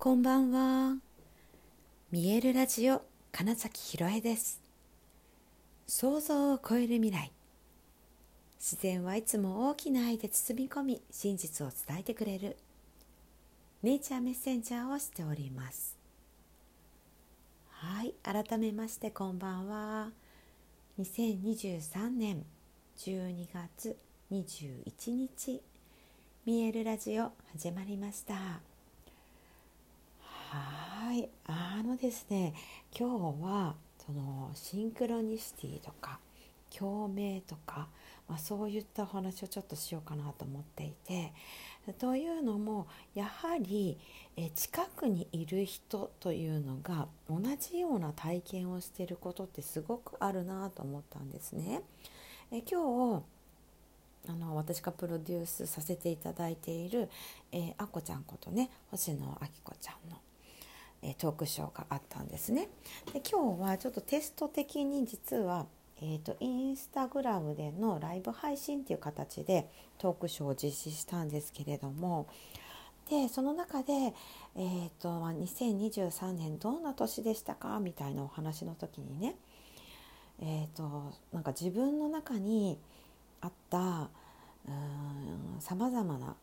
こんばんは。見えるラジオ金崎ひろえです。想像を超える未来。自然はいつも大きな愛で包み込み、真実を伝えてくれる。ネイチャーメッセンジャーをしております。はい、改めましてこんばんは。2023年12月21日、見えるラジオ始まりました。はいあのですね今日はそのシンクロニシティとか共鳴とか、まあ、そういったお話をちょっとしようかなと思っていてというのもやはりえ近くにいる人というのが同じような体験をしていることってすごくあるなと思ったんですね。え今日あの私がプロデュースさせていただいている、えー、あこちゃんことね星野あきこちゃんのえトークショーがあったんですね。で今日はちょっとテスト的に実は、えーと、インスタグラムでのライブ配信っていう形でトークショーを実施したんですけれどもでその中で、えーとまあ、2023年どんな年でしたか？みたいなお話の時にねえーと、なんか自分の中にあったさまざまな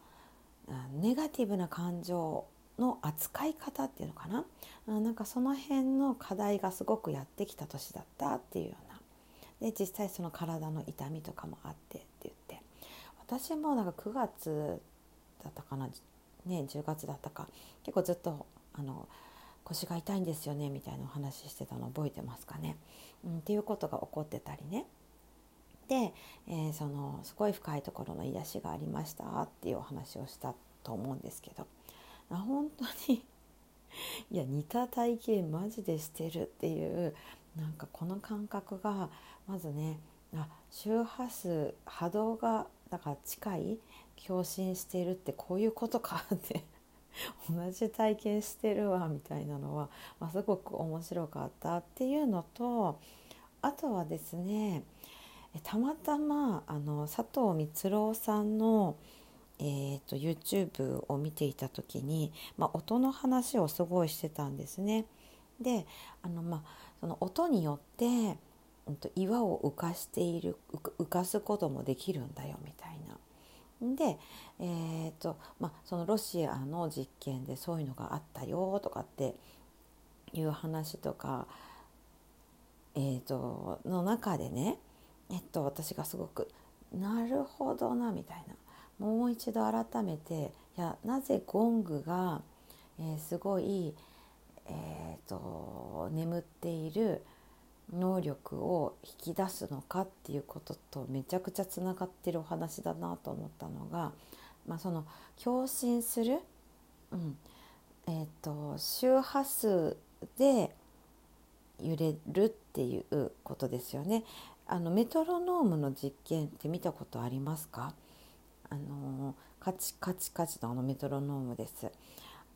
ネガティブな感情の扱い方っていうのかな？なんかその辺の課題がすごくやってきた年だったっていうような。で実際その体の痛みとかもあってって言って。私もなんか9月だったかな？ね10月だったか。結構ずっとあの腰が痛いんですよねみたいなお話してたの覚えてますかね、うん、っていうことが起こってたりね。で、えー、そのすごい深いところの癒しがありましたっていうお話をしたと思うんですけど。あ本当に。いや似た体型マジでしてるっていうなんかこの感覚がまずねあ周波数波動がだから近い共振しているってこういうことかって 同じ体験してるわみたいなのは、まあ、すごく面白かったっていうのとあとはですねたまたまあの佐藤光郎さんの「えーと、YouTube を見ていた時に、まあ、音の話をすごいしてたんですね。であの、まあ、その音によって、うん、と岩を浮かしている浮かすこともできるんだよみたいな。で、えーとまあ、そのロシアの実験でそういうのがあったよとかっていう話とか、えーとの中でね、えっと、私がすごく「なるほどな」みたいなもう一度改めていやなぜゴングが、えー、すごい、えーと、眠っている能力を引き出すのかっていうこととめちゃくちゃつながってるお話だなと思ったのが、まあ、その共振する、うんえーと周波数で揺れるっていうことですよね。あのメトロノームの実験って見たことありますか？あのカチカチカチのあのメトロノームです。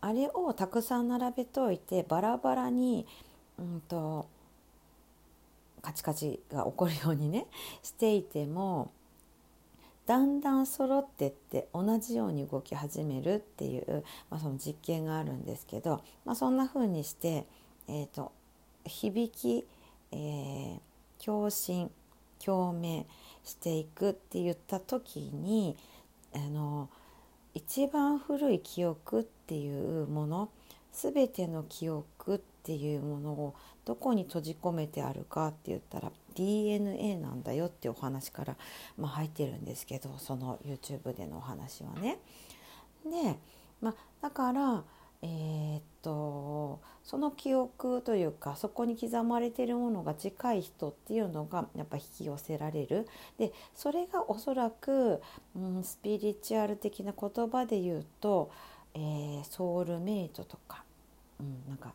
あれをたくさん並べておいてバラバラに、うんと、カチカチが起こるようにね していてもだんだん揃ってって同じように動き始めるっていう、まあ、その実験があるんですけど、まあ、そんな風にして、えーと、響き、えー、共振共鳴していくって言った時にあの一番古い記憶っていうもの全ての記憶っていうものをどこに閉じ込めてあるかって言ったら DNA なんだよってお話から、まあ、入ってるんですけどその YouTube でのお話はね。で、まあ、だからえー、っとその記憶というかそこに刻まれているものが近い人っていうのがやっぱ引き寄せられる。でそれがおそらく、うん、スピリチュアル的な言葉で言うと、えー、ソウルメイトとか、うん、なんか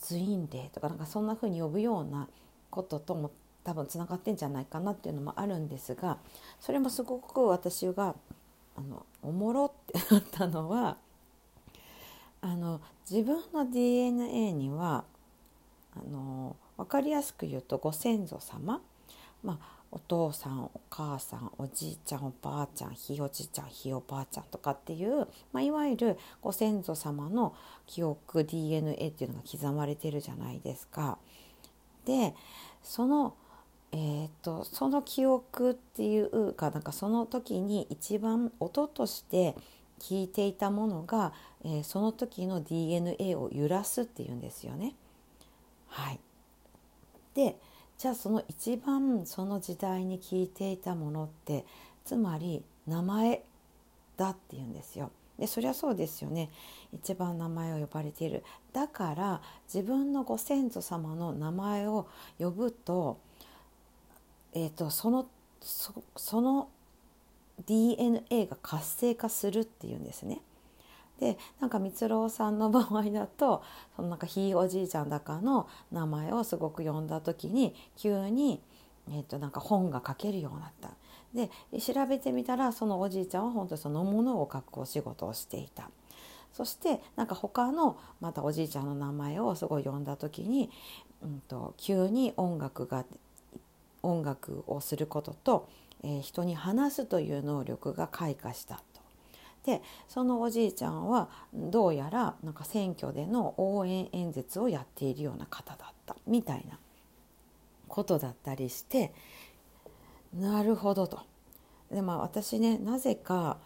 ツインレイとかなんかそんな風に呼ぶようなこととも多分つながってんじゃないかなっていうのもあるんですがそれもすごく私があのおもろってなったのはあの自分の DNA にはあの分かりやすく言うとご先祖様、まあお父さんお母さんおじいちゃんおばあちゃんひいおじいちゃんひいおばあちゃんとかっていう、まあ、いわゆるご先祖様の記憶 DNA っていうのが刻まれてるじゃないですか。でそのえーと、その記憶っていうかなんかその時に一番音として聞いていたものが、えー、その時の DNA を揺らすっていうんですよね。はい、でじゃあその一番その時代に聞いていたものってつまり名前だっていうんですよ。でそりゃそうですよね一番名前を呼ばれているだから自分のご先祖様の名前を呼ぶと,、えーと、そのその DNA が活性化するっていうんですね。でなんか光郎さんの場合だと そのなんかひいおじいちゃんだかの名前をすごく呼んだ時に急に、えー、となんか本が書けるようになった。で調べてみたらそのおじいちゃんは本当にそのものを書くお仕事をしていた。そしてなんか他のまたおじいちゃんの名前をすごい呼んだ時に、うんと、急に音楽が音楽をすることと、え、人に話すという能力が開花したと。でそのおじいちゃんはどうやらなんか選挙での応援演説をやっているような方だった。みたいなことだったりしてなるほどと。でまあ私ねなぜか、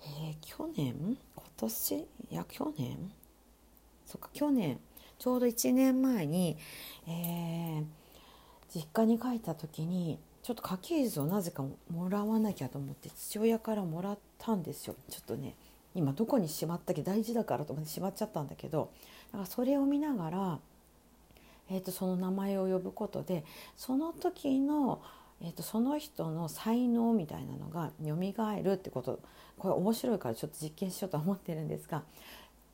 えー、去年？今年？いや去年？そっか去年。ちょうど1年前に、えー、実家に帰った時にちょっと家系図をなぜかもらわなきゃと思って父親からもらったんですよ。ちょっとね今どこにしまったっけ？大事だからと思ってしまっちゃったんだけど。だからそれを見ながら、えーと、その名前を呼ぶことでその時の、えーと、その人の才能みたいなのが蘇るってこと。これ面白いからちょっと実験しようと思ってるんですが。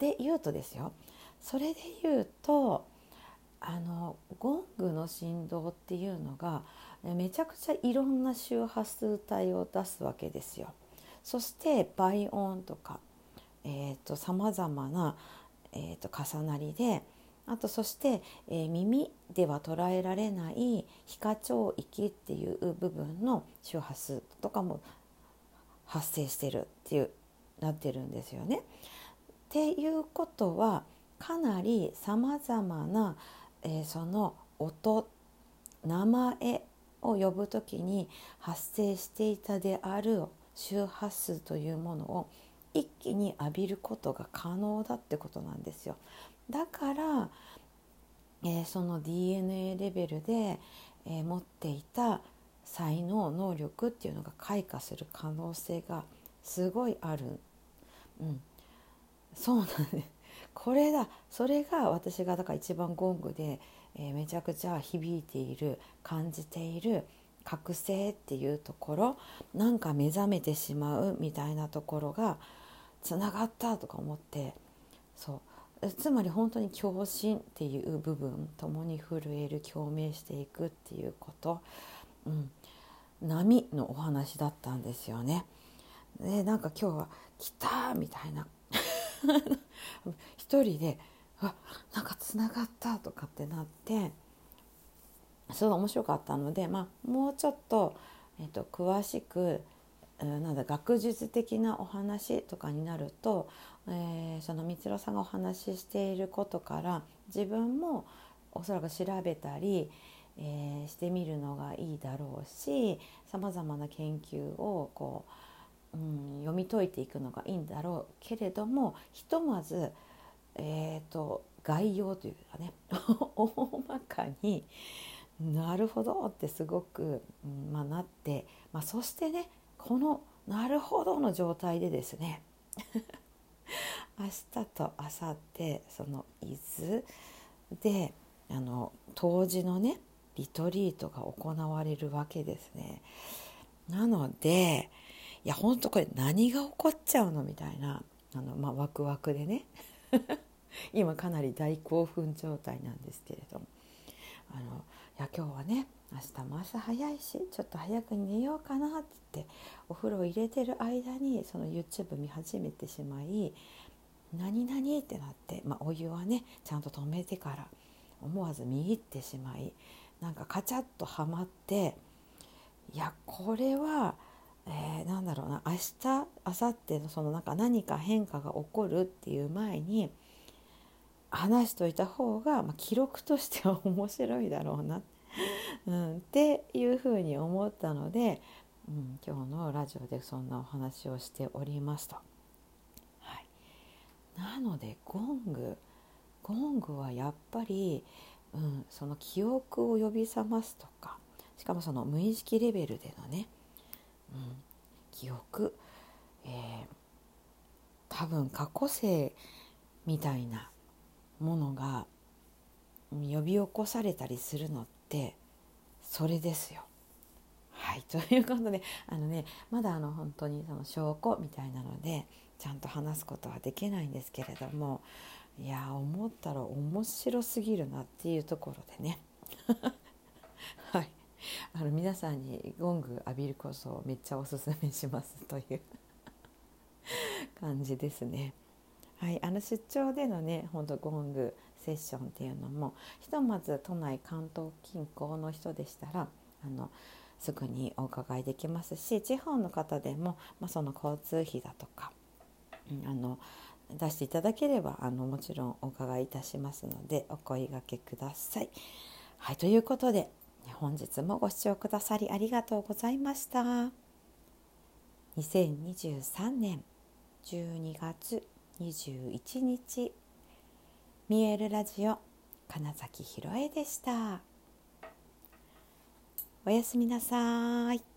で言うとですよ。それで言うとあのゴングの振動っていうのがめちゃくちゃいろんな周波数帯を出すわけですよ。そして倍音とかさまざまな、えーと、重なりであとそして、えー、耳では捉えられない皮下聴域っていう部分の周波数とかも発生してるっていうなってるんですよね。っていうことはかなりさまざまな、えー、その音名前を呼ぶ時に発生していたである周波数というものを一気に浴びることが可能だってことなんですよ。だから、えー、その DNA レベルで、えー、持っていた才能能力っていうのが開花する可能性がすごいある。うん、そうなんです。これだそれが私がだから一番ゴングでえー、めちゃくちゃ響いている感じている覚醒っていうところなんか目覚めてしまうみたいなところがつながったとか思ってそうつまり本当に共振っていう部分共に震える共鳴していくっていうこと、うん、波のお話だったんですよね。でなんか今日は「来た!」みたいな 一人であなんかつながったとかってなってすごい面白かったので、まあ、もうちょっと,、えーと、詳しくなんだ学術的なお話とかになると、えー、その光郎さんがお話ししていることから自分もおそらく調べたり、えー、してみるのがいいだろうしさまざまな研究をこう、うん、読み解いていくのがいいんだろうけれどもひとまずえーと、概要というかね 大まかになるほどってすごく、うんまあ、なって、まあ、そしてねこのなるほどの状態でですね 明日と明後日その伊豆であの当時のねリトリートが行われるわけですね。なのでいや本当これ何が起こっちゃうのみたいなあの、まあ、ワクワクでね。今かなり大興奮状態なんですけれども。あのいや今日はね明日も朝早いしちょっと早く寝ようかなってってお風呂入れてる間にその YouTube 見始めてしまい何々ってなって、まあ、お湯はねちゃんと止めてから思わず見入ってしまいなんかカチャッとはまっていやこれは、えー、なんだろうな。明日明後日のそのなんか何か変化が起こるっていう前に話しといた方が、まあ、記録としては面白いだろうな、うん、っていうふうに思ったので、うん、今日のラジオでそんなお話をしておりますと。はい、なのでゴングゴングはやっぱり、うん、その記憶を呼び覚ますとかしかもその無意識レベルでのね、うん、記憶、えー、多分過去性みたいなものが呼び起こされたりするのってそれですよ。はいということであのねまだあの本当にその証拠みたいなのでちゃんと話すことはできないんですけれどもいや思ったら面白すぎるなっていうところでね。はい。あの皆さんにゴング浴びるこそめっちゃおすすめしますという感じですね。はい、あの出張でのねほんとゴングセッションっていうのもひとまず都内関東近郊の人でしたらあのすぐにお伺いできますし地方の方でも、まあ、その交通費だとか、あの出していただければあのもちろんお伺いいたしますのでお声がけください。はいということで本日もご視聴くださりありがとうございました。2023年12月21日見えるラジオ金崎ひろえでしたおやすみなさい